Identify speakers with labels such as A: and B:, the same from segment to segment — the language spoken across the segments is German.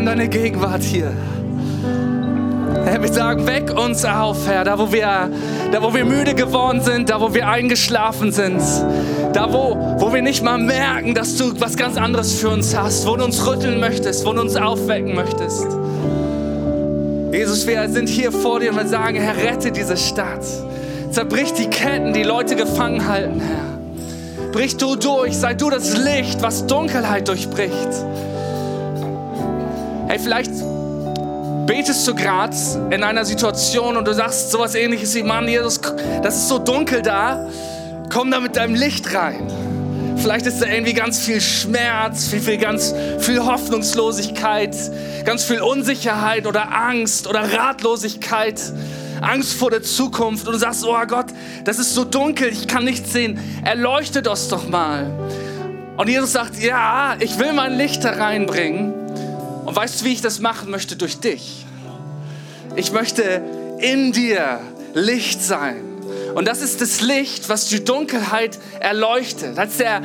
A: in deine Gegenwart hier. Herr, wir sagen, weck uns auf, Herr, da wo, wir, da wo wir müde geworden sind, da wo wir eingeschlafen sind, da wo, wo wir nicht mal merken, dass du was ganz anderes für uns hast, wo du uns rütteln möchtest, wo du uns aufwecken möchtest. Jesus, wir sind hier vor dir und wir sagen, Herr, rette diese Stadt. Zerbrich die Ketten, die Leute gefangen halten, Herr. Brich du durch, sei du das Licht, was Dunkelheit durchbricht. Hey, vielleicht betest du gerade in einer Situation und du sagst sowas ähnliches wie, Mann, Jesus, das ist so dunkel da, komm da mit deinem Licht rein. Vielleicht ist da irgendwie ganz viel Schmerz, viel, viel, ganz viel Hoffnungslosigkeit, ganz viel Unsicherheit oder Angst oder Ratlosigkeit, Angst vor der Zukunft. Und du sagst, oh Gott, das ist so dunkel, ich kann nichts sehen. Erleuchtet das doch mal. Und Jesus sagt, ja, ich will mein Licht da reinbringen. Und weißt du, wie ich das machen möchte? Durch dich. Ich möchte in dir Licht sein. Und das ist das Licht, was die Dunkelheit erleuchtet. Als, der,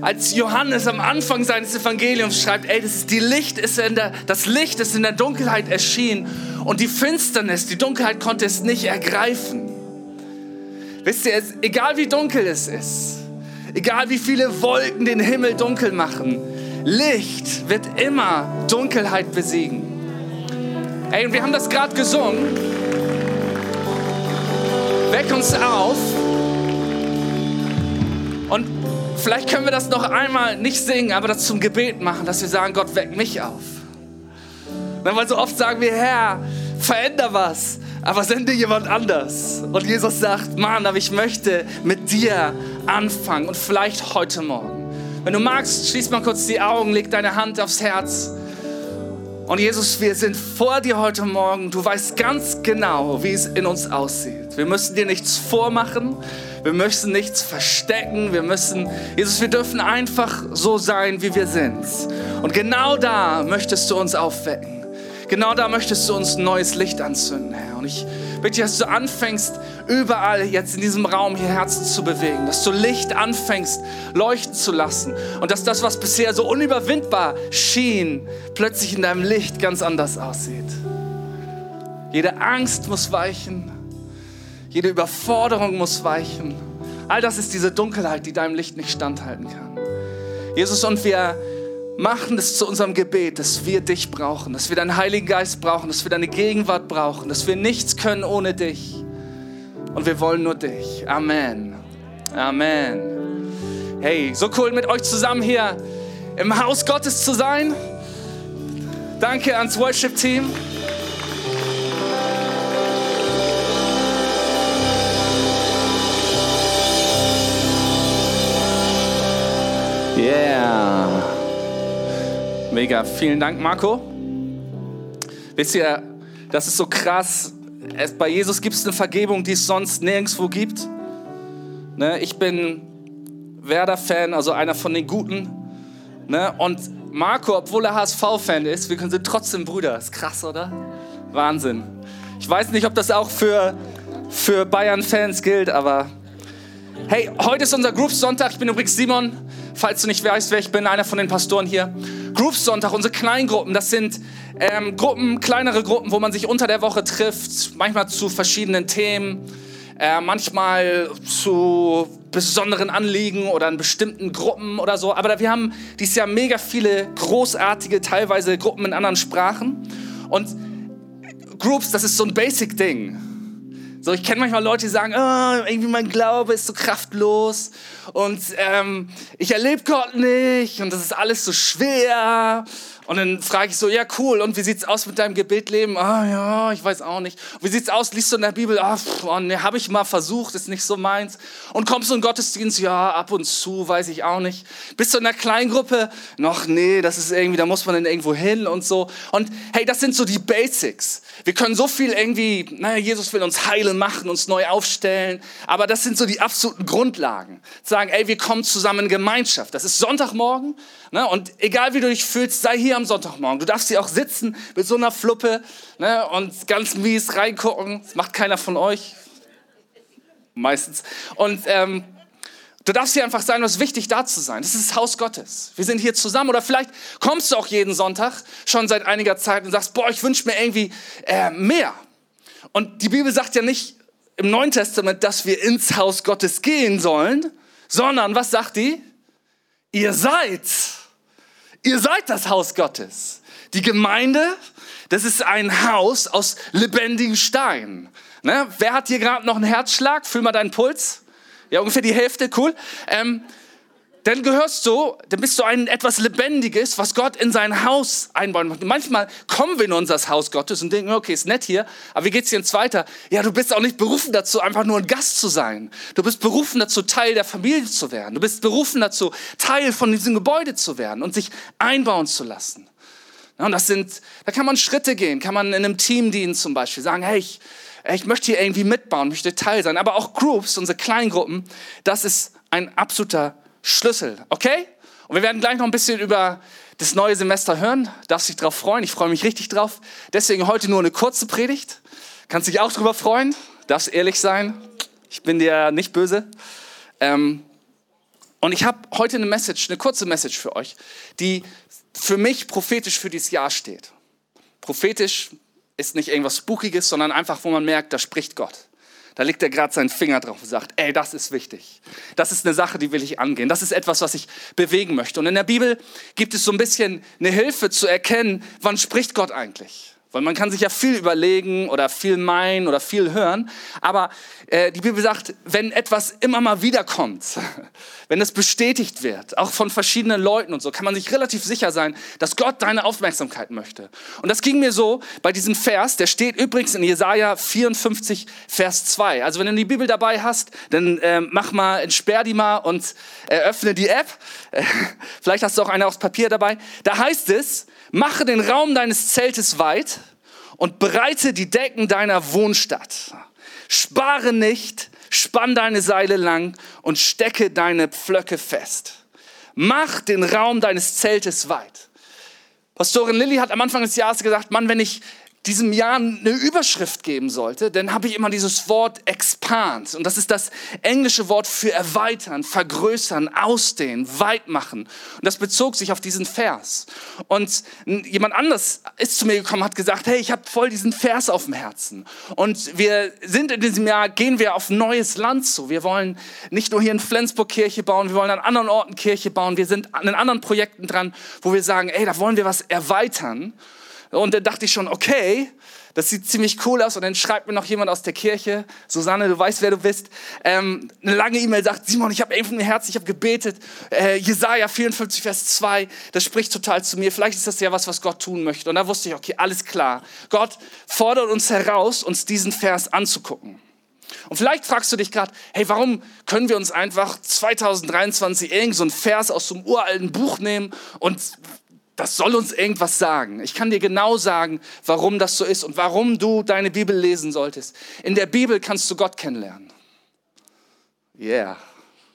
A: als Johannes am Anfang seines Evangeliums schreibt, ey, das, die Licht ist in der, das Licht ist in der Dunkelheit erschienen und die Finsternis, die Dunkelheit konnte es nicht ergreifen. Wisst ihr, egal wie dunkel es ist, egal wie viele Wolken den Himmel dunkel machen, Licht wird immer Dunkelheit besiegen. Ey, und wir haben das gerade gesungen. Weck uns auf. Und vielleicht können wir das noch einmal nicht singen, aber das zum Gebet machen, dass wir sagen, Gott, weck mich auf. Weil so oft sagen wir, Herr, veränder was, aber sende jemand anders. Und Jesus sagt, Mann, aber ich möchte mit dir anfangen und vielleicht heute Morgen. Wenn du magst, schließ mal kurz die Augen, leg deine Hand aufs Herz. Und Jesus, wir sind vor dir heute Morgen. Du weißt ganz genau, wie es in uns aussieht. Wir müssen dir nichts vormachen. Wir müssen nichts verstecken. Wir müssen, Jesus, wir dürfen einfach so sein, wie wir sind. Und genau da möchtest du uns aufwecken. Genau da möchtest du uns neues Licht anzünden, Herr. Und ich bitte, dass du anfängst, überall jetzt in diesem Raum hier Herzen zu bewegen, dass du Licht anfängst, leuchten zu lassen und dass das, was bisher so unüberwindbar schien, plötzlich in deinem Licht ganz anders aussieht. Jede Angst muss weichen, jede Überforderung muss weichen. All das ist diese Dunkelheit, die deinem Licht nicht standhalten kann. Jesus, und wir machen es zu unserem Gebet, dass wir dich brauchen, dass wir deinen Heiligen Geist brauchen, dass wir deine Gegenwart brauchen, dass wir nichts können ohne dich. Und wir wollen nur dich. Amen. Amen. Hey, so cool mit euch zusammen hier im Haus Gottes zu sein. Danke ans Worship-Team. Yeah. Mega. Vielen Dank, Marco. Wisst ihr, das ist so krass. Es, bei Jesus gibt es eine Vergebung, die es sonst nirgendwo gibt. Ne, ich bin Werder-Fan, also einer von den Guten. Ne, und Marco, obwohl er HSV-Fan ist, wir sind trotzdem Brüder. Ist krass, oder? Wahnsinn. Ich weiß nicht, ob das auch für, für Bayern-Fans gilt, aber hey, heute ist unser Group-Sonntag. Ich bin übrigens Simon, falls du nicht weißt, wer ich bin, einer von den Pastoren hier. Group-Sonntag, unsere Kleingruppen, das sind ähm, Gruppen, kleinere Gruppen, wo man sich unter der Woche trifft, manchmal zu verschiedenen Themen, äh, manchmal zu besonderen Anliegen oder in bestimmten Gruppen oder so. Aber wir haben dieses Jahr mega viele großartige, teilweise Gruppen in anderen Sprachen. Und Groups, das ist so ein Basic-Ding. So, ich kenne manchmal Leute, die sagen, oh, irgendwie mein Glaube ist so kraftlos und ähm, ich erlebe Gott nicht und das ist alles so schwer und dann frage ich so, ja cool, und wie sieht's aus mit deinem Gebetsleben? Ah ja, ich weiß auch nicht. Wie sieht's aus? Liest du in der Bibel? Ah, oh, ne, habe ich mal versucht, ist nicht so meins. Und kommst du in Gottesdienst? Ja, ab und zu, weiß ich auch nicht. Bist du in einer Kleingruppe? Noch nee, das ist irgendwie, da muss man dann irgendwo hin und so. Und hey, das sind so die Basics. Wir können so viel irgendwie, naja, Jesus will uns heilen machen, uns neu aufstellen, aber das sind so die absoluten Grundlagen. Sagen, ey, wir kommen zusammen in Gemeinschaft. Das ist Sonntagmorgen ne? und egal wie du dich fühlst, sei hier am Sonntagmorgen. Du darfst hier auch sitzen mit so einer Fluppe ne? und ganz mies reingucken. Das macht keiner von euch. Meistens. Und ähm, Du darfst hier einfach sein, was wichtig da zu sein. Das ist das Haus Gottes. Wir sind hier zusammen. Oder vielleicht kommst du auch jeden Sonntag schon seit einiger Zeit und sagst, boah, ich wünsche mir irgendwie äh, mehr. Und die Bibel sagt ja nicht im Neuen Testament, dass wir ins Haus Gottes gehen sollen, sondern was sagt die? Ihr seid. Ihr seid das Haus Gottes. Die Gemeinde, das ist ein Haus aus lebendigen Steinen. Ne? Wer hat hier gerade noch einen Herzschlag? Fühl mal deinen Puls. Ja, ungefähr die Hälfte, cool. Ähm, dann gehörst du, dann bist du ein etwas Lebendiges, was Gott in sein Haus einbauen macht. Manchmal kommen wir in unser Haus Gottes und denken, okay, ist nett hier, aber wie geht's dir jetzt weiter? Ja, du bist auch nicht berufen dazu, einfach nur ein Gast zu sein. Du bist berufen dazu, Teil der Familie zu werden. Du bist berufen dazu, Teil von diesem Gebäude zu werden und sich einbauen zu lassen. Ja, und das sind, da kann man Schritte gehen, kann man in einem Team dienen zum Beispiel, sagen, hey, ich, ich möchte hier irgendwie mitbauen, möchte Teil sein. Aber auch Groups, unsere Kleingruppen, das ist ein absoluter Schlüssel, okay? Und wir werden gleich noch ein bisschen über das neue Semester hören. Darfst dich drauf freuen? Ich freue mich richtig drauf. Deswegen heute nur eine kurze Predigt. Kannst dich auch drüber freuen. Darfst ehrlich sein. Ich bin dir nicht böse. Ähm, und ich habe heute eine Message, eine kurze Message für euch, die für mich prophetisch für dieses Jahr steht. Prophetisch ist nicht irgendwas Spookiges, sondern einfach, wo man merkt, da spricht Gott. Da legt er gerade seinen Finger drauf und sagt, ey, das ist wichtig. Das ist eine Sache, die will ich angehen. Das ist etwas, was ich bewegen möchte. Und in der Bibel gibt es so ein bisschen eine Hilfe zu erkennen, wann spricht Gott eigentlich. Weil man kann sich ja viel überlegen oder viel meinen oder viel hören. Aber äh, die Bibel sagt, wenn etwas immer mal wiederkommt, wenn es bestätigt wird, auch von verschiedenen Leuten und so, kann man sich relativ sicher sein, dass Gott deine Aufmerksamkeit möchte. Und das ging mir so bei diesem Vers, der steht übrigens in Jesaja 54, Vers 2. Also wenn du die Bibel dabei hast, dann äh, mach mal, entsperr die mal und eröffne die App. vielleicht hast du auch eine aufs Papier dabei. Da heißt es, mache den Raum deines Zeltes weit und breite die Decken deiner Wohnstadt. Spare nicht, spann deine Seile lang und stecke deine Pflöcke fest. Mach den Raum deines Zeltes weit. Pastorin Lilly hat am Anfang des Jahres gesagt, Mann, wenn ich diesem Jahr eine Überschrift geben sollte, dann habe ich immer dieses Wort expand. Und das ist das englische Wort für erweitern, vergrößern, ausdehnen, weit machen. Und das bezog sich auf diesen Vers. Und jemand anders ist zu mir gekommen, hat gesagt, hey, ich habe voll diesen Vers auf dem Herzen. Und wir sind in diesem Jahr, gehen wir auf neues Land zu. Wir wollen nicht nur hier in Flensburg Kirche bauen, wir wollen an anderen Orten Kirche bauen. Wir sind an anderen Projekten dran, wo wir sagen, ey, da wollen wir was erweitern. Und dann dachte ich schon, okay, das sieht ziemlich cool aus. Und dann schreibt mir noch jemand aus der Kirche, Susanne, du weißt, wer du bist, ähm, eine lange E-Mail sagt, Simon, ich habe einfach ein Herz, ich habe gebetet. Äh, Jesaja 54, Vers 2, das spricht total zu mir. Vielleicht ist das ja was, was Gott tun möchte. Und da wusste ich, okay, alles klar. Gott fordert uns heraus, uns diesen Vers anzugucken. Und vielleicht fragst du dich gerade, hey, warum können wir uns einfach 2023 irgend so einen Vers aus so einem uralten Buch nehmen und das soll uns irgendwas sagen. Ich kann dir genau sagen, warum das so ist und warum du deine Bibel lesen solltest. In der Bibel kannst du Gott kennenlernen. Yeah.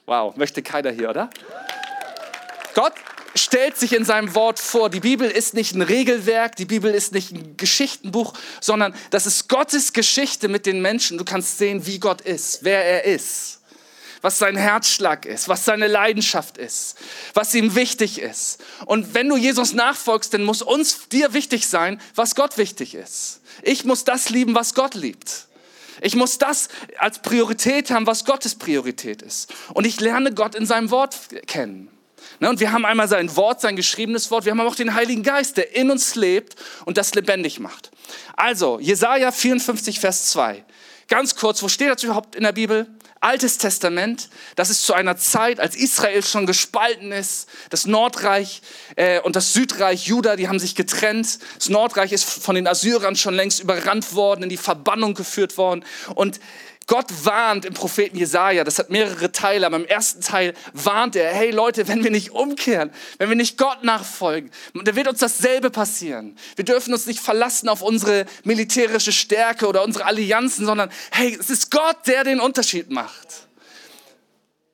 A: Wow, möchte keiner hier, oder? Gott stellt sich in seinem Wort vor. Die Bibel ist nicht ein Regelwerk, die Bibel ist nicht ein Geschichtenbuch, sondern das ist Gottes Geschichte mit den Menschen. Du kannst sehen, wie Gott ist, wer er ist was sein Herzschlag ist, was seine Leidenschaft ist, was ihm wichtig ist. Und wenn du Jesus nachfolgst, dann muss uns dir wichtig sein, was Gott wichtig ist. Ich muss das lieben, was Gott liebt. Ich muss das als Priorität haben, was Gottes Priorität ist. Und ich lerne Gott in seinem Wort kennen. Ne, und wir haben einmal sein Wort, sein geschriebenes Wort. Wir haben aber auch den Heiligen Geist, der in uns lebt und das lebendig macht. Also, Jesaja 54, Vers 2. Ganz kurz, wo steht das überhaupt in der Bibel? Altes Testament, das ist zu einer Zeit, als Israel schon gespalten ist. Das Nordreich äh, und das Südreich Juda, die haben sich getrennt. Das Nordreich ist von den Assyrern schon längst überrannt worden, in die Verbannung geführt worden. Und Gott warnt im Propheten Jesaja, das hat mehrere Teile, aber im ersten Teil warnt er, hey Leute, wenn wir nicht umkehren, wenn wir nicht Gott nachfolgen, dann wird uns dasselbe passieren. Wir dürfen uns nicht verlassen auf unsere militärische Stärke oder unsere Allianzen, sondern hey, es ist Gott, der den Unterschied macht.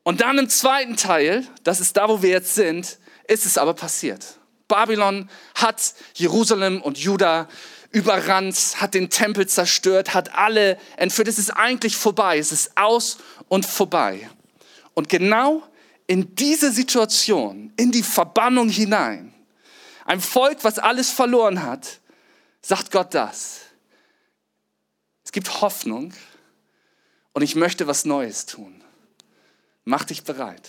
A: Und dann im zweiten Teil, das ist da, wo wir jetzt sind, ist es aber passiert. Babylon hat Jerusalem und Juda überrannt, hat den Tempel zerstört, hat alle entführt. Es ist eigentlich vorbei, es ist aus und vorbei. Und genau in diese Situation, in die Verbannung hinein, ein Volk, was alles verloren hat, sagt Gott das. Es gibt Hoffnung und ich möchte was Neues tun. Mach dich bereit.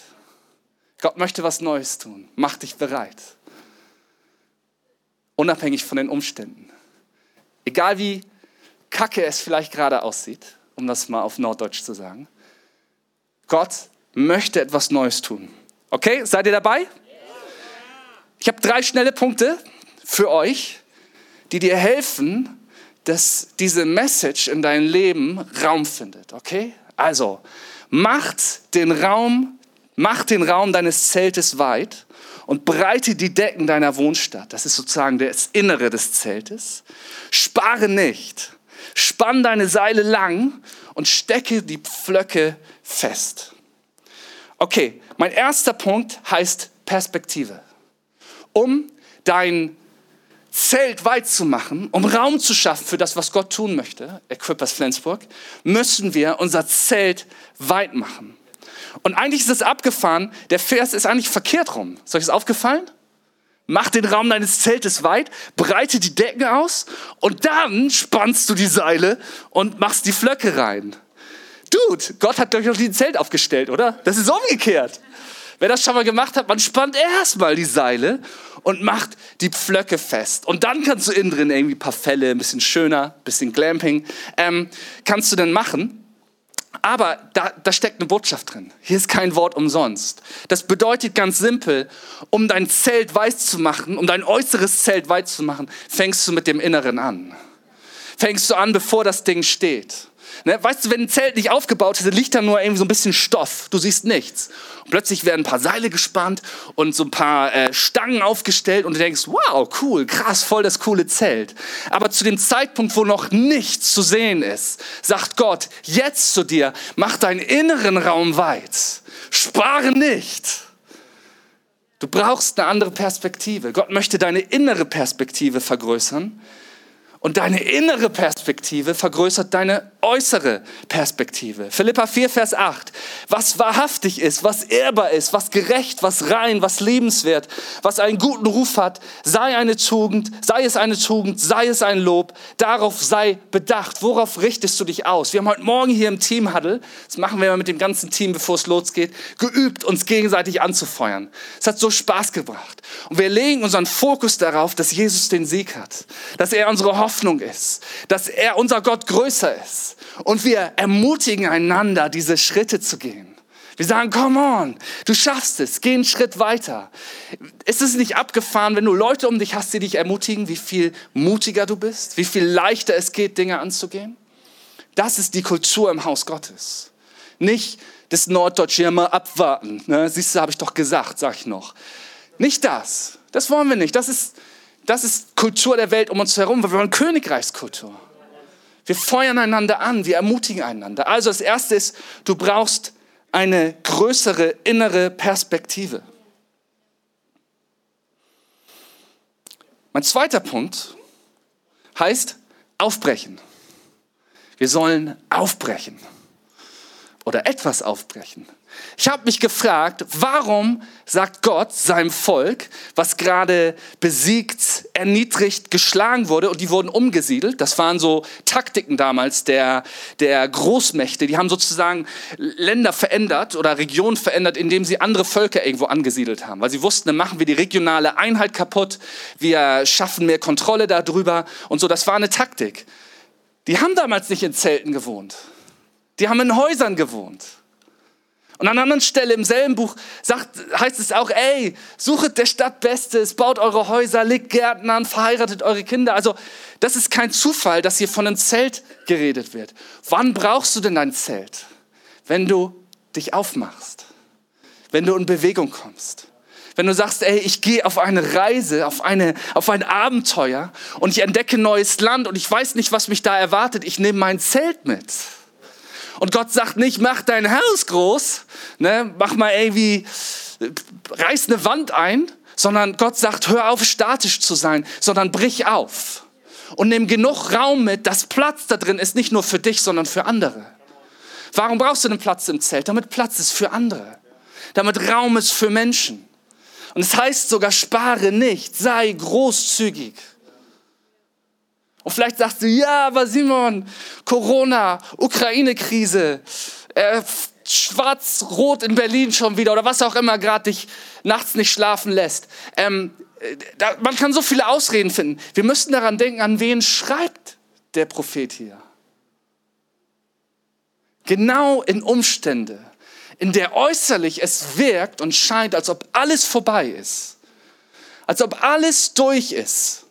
A: Gott möchte was Neues tun. Mach dich bereit. Unabhängig von den Umständen. Egal wie kacke es vielleicht gerade aussieht, um das mal auf Norddeutsch zu sagen. Gott möchte etwas Neues tun. Okay, seid ihr dabei? Ich habe drei schnelle Punkte für euch, die dir helfen, dass diese Message in deinem Leben Raum findet. Okay? Also, macht den Raum, macht den Raum deines Zeltes weit und breite die Decken deiner Wohnstadt. Das ist sozusagen das Innere des Zeltes. Spare nicht. Spann deine Seile lang und stecke die Pflöcke fest. Okay, mein erster Punkt heißt Perspektive. Um dein Zelt weit zu machen, um Raum zu schaffen für das, was Gott tun möchte, Equippers Flensburg, müssen wir unser Zelt weit machen. Und eigentlich ist es abgefahren, der Vers ist eigentlich verkehrt rum. Ist euch das aufgefallen? Mach den Raum deines Zeltes weit, breite die Decken aus und dann spannst du die Seile und machst die Flöcke rein. Dude, Gott hat, noch nie ein Zelt aufgestellt, oder? Das ist umgekehrt. Wer das schon mal gemacht hat, man spannt erstmal die Seile und macht die Pflöcke fest. Und dann kannst du innen drin irgendwie ein paar Fälle, ein bisschen schöner, ein bisschen Glamping, ähm, kannst du dann machen. Aber da, da steckt eine Botschaft drin. Hier ist kein Wort umsonst. Das bedeutet ganz simpel, um dein Zelt weiß zu machen, um dein äußeres Zelt weiß zu machen, fängst du mit dem Inneren an. Fängst du an, bevor das Ding steht. Ne? Weißt du, wenn ein Zelt nicht aufgebaut ist, dann liegt da nur irgendwie so ein bisschen Stoff. Du siehst nichts. Und plötzlich werden ein paar Seile gespannt und so ein paar äh, Stangen aufgestellt und du denkst, wow, cool, krass, voll das coole Zelt. Aber zu dem Zeitpunkt, wo noch nichts zu sehen ist, sagt Gott jetzt zu dir, mach deinen inneren Raum weit. Spare nicht. Du brauchst eine andere Perspektive. Gott möchte deine innere Perspektive vergrößern. Und deine innere Perspektive vergrößert deine äußere Perspektive. Philippa 4, Vers 8. Was wahrhaftig ist, was ehrbar ist, was gerecht, was rein, was lebenswert, was einen guten Ruf hat, sei eine Tugend, sei es eine Tugend, sei es ein Lob, darauf sei bedacht. Worauf richtest du dich aus? Wir haben heute Morgen hier im Team Huddle, das machen wir mit dem ganzen Team, bevor es losgeht, geübt, uns gegenseitig anzufeuern. Es hat so Spaß gebracht. Und wir legen unseren Fokus darauf, dass Jesus den Sieg hat, dass er unsere Hoffnung ist, dass er, unser Gott, größer ist. Und wir ermutigen einander, diese Schritte zu gehen. Wir sagen, come on, du schaffst es, geh einen Schritt weiter. Ist es nicht abgefahren, wenn du Leute um dich hast, die dich ermutigen, wie viel mutiger du bist, wie viel leichter es geht, Dinge anzugehen? Das ist die Kultur im Haus Gottes. Nicht das Norddeutsche immer abwarten. Ne? Siehst du, habe ich doch gesagt, sag ich noch. Nicht das. Das wollen wir nicht. Das ist, das ist Kultur der Welt um uns herum, wir wollen Königreichskultur. Wir feuern einander an, wir ermutigen einander. Also das Erste ist, du brauchst eine größere innere Perspektive. Mein zweiter Punkt heißt aufbrechen. Wir sollen aufbrechen oder etwas aufbrechen. Ich habe mich gefragt, warum sagt Gott seinem Volk, was gerade besiegt, erniedrigt, geschlagen wurde und die wurden umgesiedelt. Das waren so Taktiken damals der, der Großmächte. Die haben sozusagen Länder verändert oder Regionen verändert, indem sie andere Völker irgendwo angesiedelt haben. Weil sie wussten, dann machen wir die regionale Einheit kaputt, wir schaffen mehr Kontrolle darüber und so. Das war eine Taktik. Die haben damals nicht in Zelten gewohnt. Die haben in Häusern gewohnt. Und an einer anderen Stelle im selben Buch sagt, heißt es auch, ey, suchet der Stadt Bestes, baut eure Häuser, legt Gärten an, verheiratet eure Kinder. Also das ist kein Zufall, dass hier von einem Zelt geredet wird. Wann brauchst du denn ein Zelt? Wenn du dich aufmachst, wenn du in Bewegung kommst. Wenn du sagst, ey, ich gehe auf eine Reise, auf, eine, auf ein Abenteuer und ich entdecke neues Land und ich weiß nicht, was mich da erwartet, ich nehme mein Zelt mit. Und Gott sagt nicht, mach dein Haus groß, ne, mach mal irgendwie, reiß eine Wand ein, sondern Gott sagt, hör auf, statisch zu sein, sondern brich auf. Und nimm genug Raum mit, dass Platz da drin ist, nicht nur für dich, sondern für andere. Warum brauchst du einen Platz im Zelt? Damit Platz ist für andere. Damit Raum ist für Menschen. Und es heißt sogar, spare nicht, sei großzügig. Und vielleicht sagst du, ja, aber Simon, Corona, Ukraine-Krise, äh, schwarz-rot in Berlin schon wieder oder was auch immer gerade dich nachts nicht schlafen lässt. Ähm, da, man kann so viele Ausreden finden. Wir müssen daran denken, an wen schreibt der Prophet hier. Genau in Umstände, in der äußerlich es wirkt und scheint, als ob alles vorbei ist, als ob alles durch ist,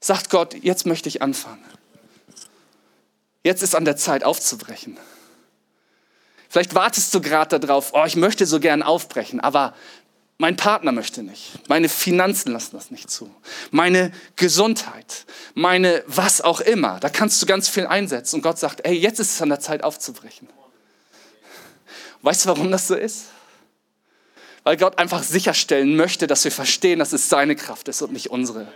A: sagt Gott, jetzt möchte ich anfangen. Jetzt ist an der Zeit aufzubrechen. Vielleicht wartest du gerade darauf, oh, ich möchte so gern aufbrechen, aber mein Partner möchte nicht. Meine Finanzen lassen das nicht zu. Meine Gesundheit, meine was auch immer. Da kannst du ganz viel einsetzen. Und Gott sagt, ey, jetzt ist es an der Zeit aufzubrechen. Weißt du, warum das so ist? Weil Gott einfach sicherstellen möchte, dass wir verstehen, dass es seine Kraft ist und nicht unsere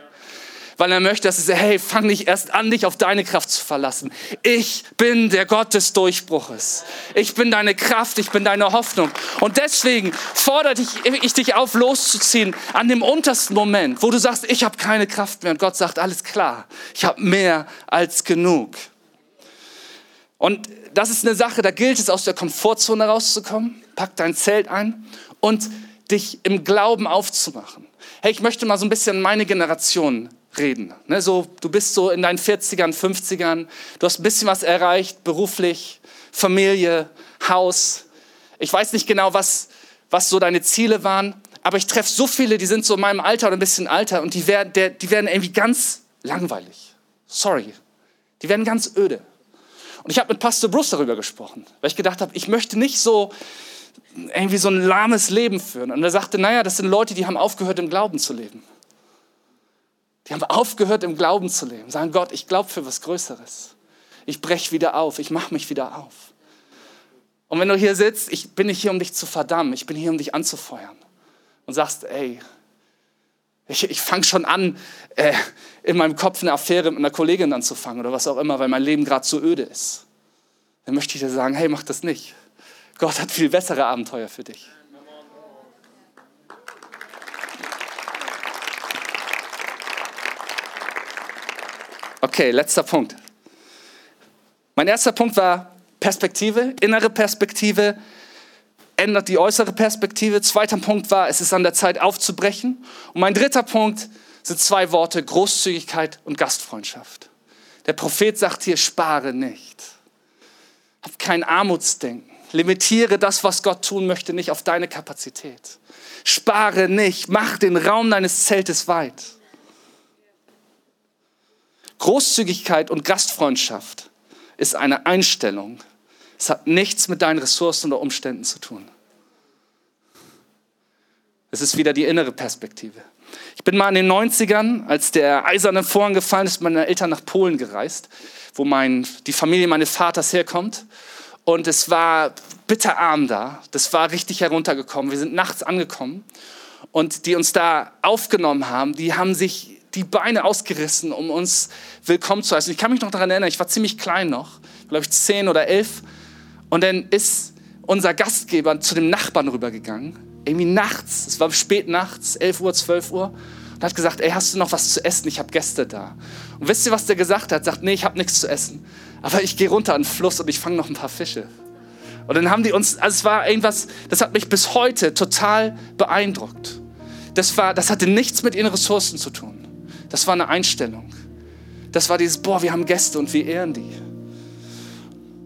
A: weil er möchte, dass er sagt, hey, fang nicht erst an, dich auf deine Kraft zu verlassen. Ich bin der Gott des Durchbruches. Ich bin deine Kraft, ich bin deine Hoffnung. Und deswegen fordere ich, ich dich auf, loszuziehen an dem untersten Moment, wo du sagst, ich habe keine Kraft mehr. Und Gott sagt, alles klar, ich habe mehr als genug. Und das ist eine Sache, da gilt es, aus der Komfortzone rauszukommen. Pack dein Zelt ein und dich im Glauben aufzumachen. Hey, ich möchte mal so ein bisschen meine Generation reden. Ne, so, du bist so in deinen 40ern, 50ern, du hast ein bisschen was erreicht, beruflich, Familie, Haus. Ich weiß nicht genau, was, was so deine Ziele waren, aber ich treffe so viele, die sind so in meinem Alter oder ein bisschen alter und die werden, der, die werden irgendwie ganz langweilig. Sorry. Die werden ganz öde. Und ich habe mit Pastor Bruce darüber gesprochen, weil ich gedacht habe, ich möchte nicht so irgendwie so ein lahmes Leben führen. Und er sagte, naja, das sind Leute, die haben aufgehört, im Glauben zu leben. Die haben aufgehört, im Glauben zu leben. Sagen, Gott, ich glaube für was Größeres. Ich breche wieder auf, ich mache mich wieder auf. Und wenn du hier sitzt, ich bin nicht hier, um dich zu verdammen, ich bin hier, um dich anzufeuern. Und sagst, ey, ich, ich fange schon an, äh, in meinem Kopf eine Affäre mit einer Kollegin anzufangen oder was auch immer, weil mein Leben gerade so öde ist. Dann möchte ich dir sagen, hey, mach das nicht. Gott hat viel bessere Abenteuer für dich. Okay, letzter Punkt. Mein erster Punkt war Perspektive, innere Perspektive, ändert die äußere Perspektive. Zweiter Punkt war, es ist an der Zeit aufzubrechen. Und mein dritter Punkt sind zwei Worte, Großzügigkeit und Gastfreundschaft. Der Prophet sagt hier, spare nicht. Hab kein Armutsdenken. Limitiere das, was Gott tun möchte, nicht auf deine Kapazität. Spare nicht. Mach den Raum deines Zeltes weit. Großzügigkeit und Gastfreundschaft ist eine Einstellung. Es hat nichts mit deinen Ressourcen oder Umständen zu tun. Es ist wieder die innere Perspektive. Ich bin mal in den 90ern, als der eiserne Vorhang gefallen ist, mit meinen Eltern nach Polen gereist, wo mein, die Familie meines Vaters herkommt. Und es war bitterarm da. Das war richtig heruntergekommen. Wir sind nachts angekommen. Und die uns da aufgenommen haben, die haben sich die Beine ausgerissen, um uns willkommen zu heißen. Ich kann mich noch daran erinnern, ich war ziemlich klein noch, glaube ich zehn oder elf. Und dann ist unser Gastgeber zu dem Nachbarn rübergegangen, irgendwie nachts, es war spät nachts, 11 Uhr, 12 Uhr, und hat gesagt, ey, hast du noch was zu essen? Ich habe Gäste da. Und wisst ihr, was der gesagt hat? Sagt, nee, ich habe nichts zu essen. Aber ich gehe runter an den Fluss und ich fange noch ein paar Fische. Und dann haben die uns, also es war irgendwas, das hat mich bis heute total beeindruckt. Das, war, das hatte nichts mit ihren Ressourcen zu tun. Das war eine Einstellung. Das war dieses, boah, wir haben Gäste und wir ehren die.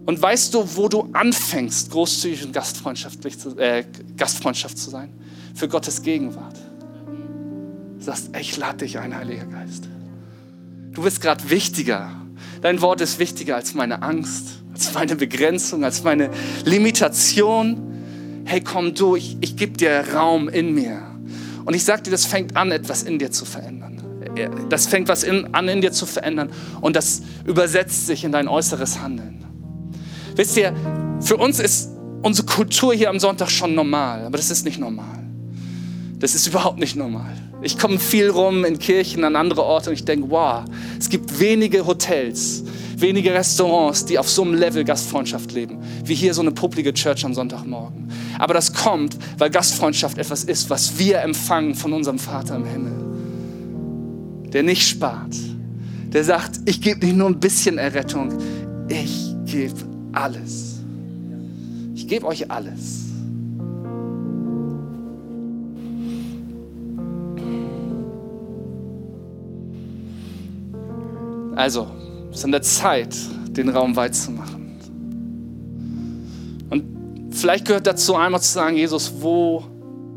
A: Und weißt du, wo du anfängst, großzügig und gastfreundschaftlich zu, äh, Gastfreundschaft zu sein? Für Gottes Gegenwart. Du sagst, ich lade dich ein, Heiliger Geist. Du bist gerade wichtiger. Dein Wort ist wichtiger als meine Angst, als meine Begrenzung, als meine Limitation. Hey, komm du, ich, ich gebe dir Raum in mir. Und ich sage dir, das fängt an, etwas in dir zu verändern das fängt was in, an in dir zu verändern und das übersetzt sich in dein äußeres Handeln. Wisst ihr, für uns ist unsere Kultur hier am Sonntag schon normal, aber das ist nicht normal. Das ist überhaupt nicht normal. Ich komme viel rum in Kirchen, an andere Orte und ich denke, wow, es gibt wenige Hotels, wenige Restaurants, die auf so einem Level Gastfreundschaft leben, wie hier so eine publige Church am Sonntagmorgen. Aber das kommt, weil Gastfreundschaft etwas ist, was wir empfangen von unserem Vater im Himmel, der nicht spart, der sagt, ich gebe nicht nur ein bisschen Errettung, ich gebe alles. Ich gebe euch alles. Also, es ist an der Zeit, den Raum weit zu machen. Und vielleicht gehört dazu einmal zu sagen, Jesus, wo,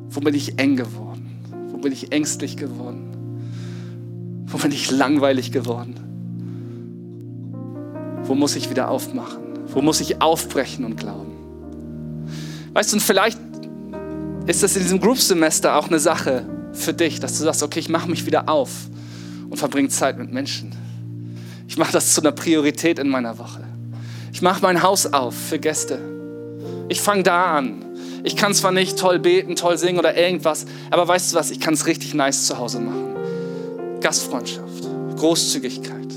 A: wo bin ich eng geworden? Wo bin ich ängstlich geworden? Wo bin ich langweilig geworden? Wo muss ich wieder aufmachen? Wo muss ich aufbrechen und glauben? Weißt du, und vielleicht ist das in diesem Group-Semester auch eine Sache für dich, dass du sagst, okay, ich mache mich wieder auf und verbringe Zeit mit Menschen. Ich mache das zu einer Priorität in meiner Woche. Ich mache mein Haus auf für Gäste. Ich fange da an. Ich kann zwar nicht toll beten, toll singen oder irgendwas, aber weißt du was, ich kann es richtig nice zu Hause machen. Gastfreundschaft, Großzügigkeit.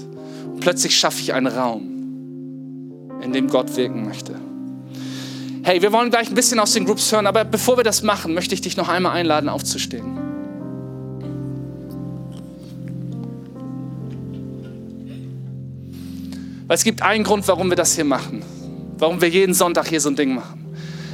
A: Und plötzlich schaffe ich einen Raum, in dem Gott wirken möchte. Hey, wir wollen gleich ein bisschen aus den Groups hören, aber bevor wir das machen, möchte ich dich noch einmal einladen, aufzustehen. Weil es gibt einen Grund, warum wir das hier machen. Warum wir jeden Sonntag hier so ein Ding machen.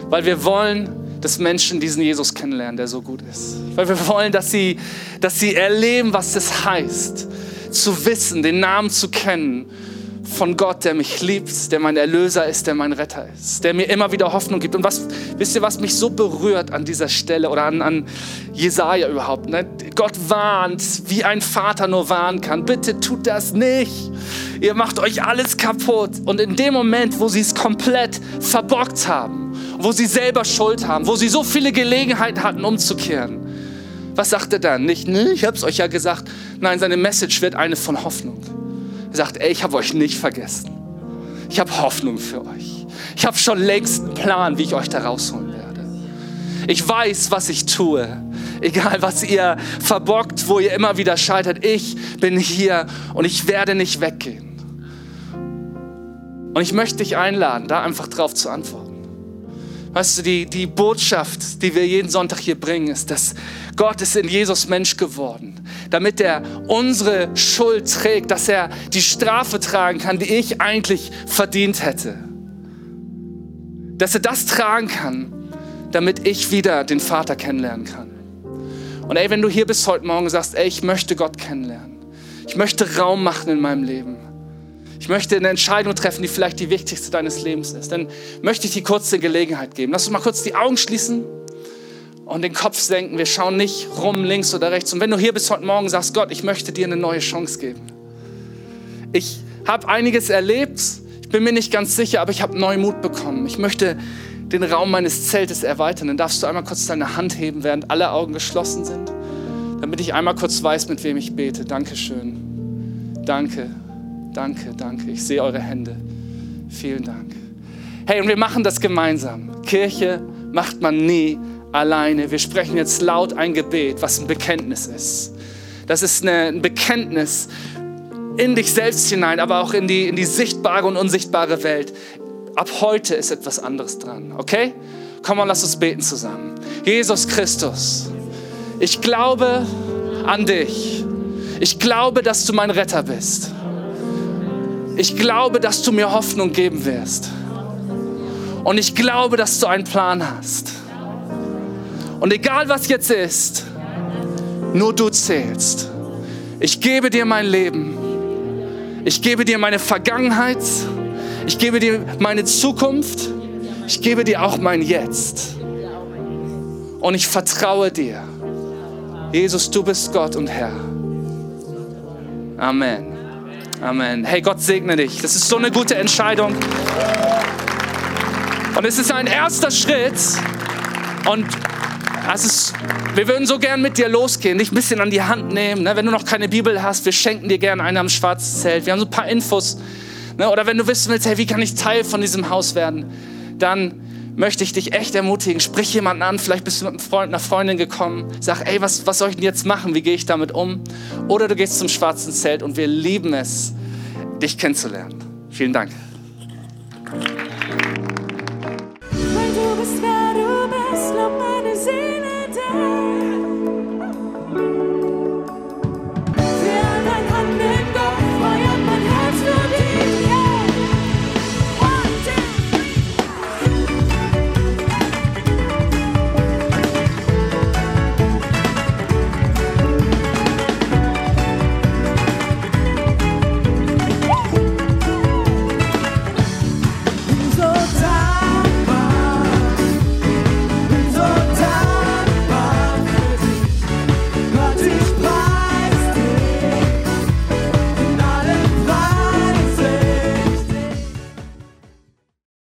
A: Weil wir wollen, dass Menschen diesen Jesus kennenlernen, der so gut ist. Weil wir wollen, dass sie, dass sie erleben, was es heißt, zu wissen, den Namen zu kennen von Gott, der mich liebt, der mein Erlöser ist, der mein Retter ist, der mir immer wieder Hoffnung gibt. Und was, wisst ihr, was mich so berührt an dieser Stelle oder an, an Jesaja überhaupt? Ne? Gott warnt, wie ein Vater nur warnen kann. Bitte tut das nicht. Ihr macht euch alles kaputt. Und in dem Moment, wo sie es komplett verbockt haben, wo sie selber Schuld haben, wo sie so viele Gelegenheiten hatten, umzukehren, was sagt er dann? Nicht, ne, ich hab's euch ja gesagt. Nein, seine Message wird eine von Hoffnung. Er sagt, ey, ich habe euch nicht vergessen. Ich habe Hoffnung für euch. Ich habe schon längst einen Plan, wie ich euch da rausholen werde. Ich weiß, was ich tue. Egal, was ihr verbockt, wo ihr immer wieder scheitert. Ich bin hier und ich werde nicht weggehen. Und ich möchte dich einladen, da einfach drauf zu antworten. Weißt du, die, die Botschaft, die wir jeden Sonntag hier bringen, ist, dass Gott ist in Jesus Mensch geworden, damit er unsere Schuld trägt, dass er die Strafe tragen kann, die ich eigentlich verdient hätte. Dass er das tragen kann, damit ich wieder den Vater kennenlernen kann. Und ey, wenn du hier bist heute Morgen und sagst, ey, ich möchte Gott kennenlernen. Ich möchte Raum machen in meinem Leben ich möchte eine Entscheidung treffen, die vielleicht die wichtigste deines Lebens ist. Dann möchte ich dir kurz eine Gelegenheit geben. Lass uns mal kurz die Augen schließen und den Kopf senken. Wir schauen nicht rum, links oder rechts. Und wenn du hier bist heute Morgen sagst, Gott, ich möchte dir eine neue Chance geben. Ich habe einiges erlebt, ich bin mir nicht ganz sicher, aber ich habe neuen Mut bekommen. Ich möchte den Raum meines Zeltes erweitern. Dann darfst du einmal kurz deine Hand heben, während alle Augen geschlossen sind, damit ich einmal kurz weiß, mit wem ich bete. Dankeschön. Danke. Danke, danke. Ich sehe eure Hände. Vielen Dank. Hey, und wir machen das gemeinsam. Kirche macht man nie alleine. Wir sprechen jetzt laut ein Gebet, was ein Bekenntnis ist. Das ist ein Bekenntnis in dich selbst hinein, aber auch in die, in die sichtbare und unsichtbare Welt. Ab heute ist etwas anderes dran, okay? Komm mal, lass uns beten zusammen. Jesus Christus, ich glaube an dich. Ich glaube, dass du mein Retter bist. Ich glaube, dass du mir Hoffnung geben wirst. Und ich glaube, dass du einen Plan hast. Und egal was jetzt ist, nur du zählst. Ich gebe dir mein Leben. Ich gebe dir meine Vergangenheit. Ich gebe dir meine Zukunft. Ich gebe dir auch mein Jetzt. Und ich vertraue dir. Jesus, du bist Gott und Herr. Amen. Amen. Hey, Gott segne dich. Das ist so eine gute Entscheidung. Und es ist ein erster Schritt. Und es ist, wir würden so gern mit dir losgehen, dich ein bisschen an die Hand nehmen. Ne? Wenn du noch keine Bibel hast, wir schenken dir gerne eine am schwarzen Zelt. Wir haben so ein paar Infos. Ne? Oder wenn du wissen willst, hey, wie kann ich Teil von diesem Haus werden, dann möchte ich dich echt ermutigen. Sprich jemanden an, vielleicht bist du mit einem Freund, einer Freundin gekommen. Sag, ey, was, was soll ich denn jetzt machen? Wie gehe ich damit um? Oder du gehst zum schwarzen Zelt und wir lieben es, dich kennenzulernen. Vielen Dank.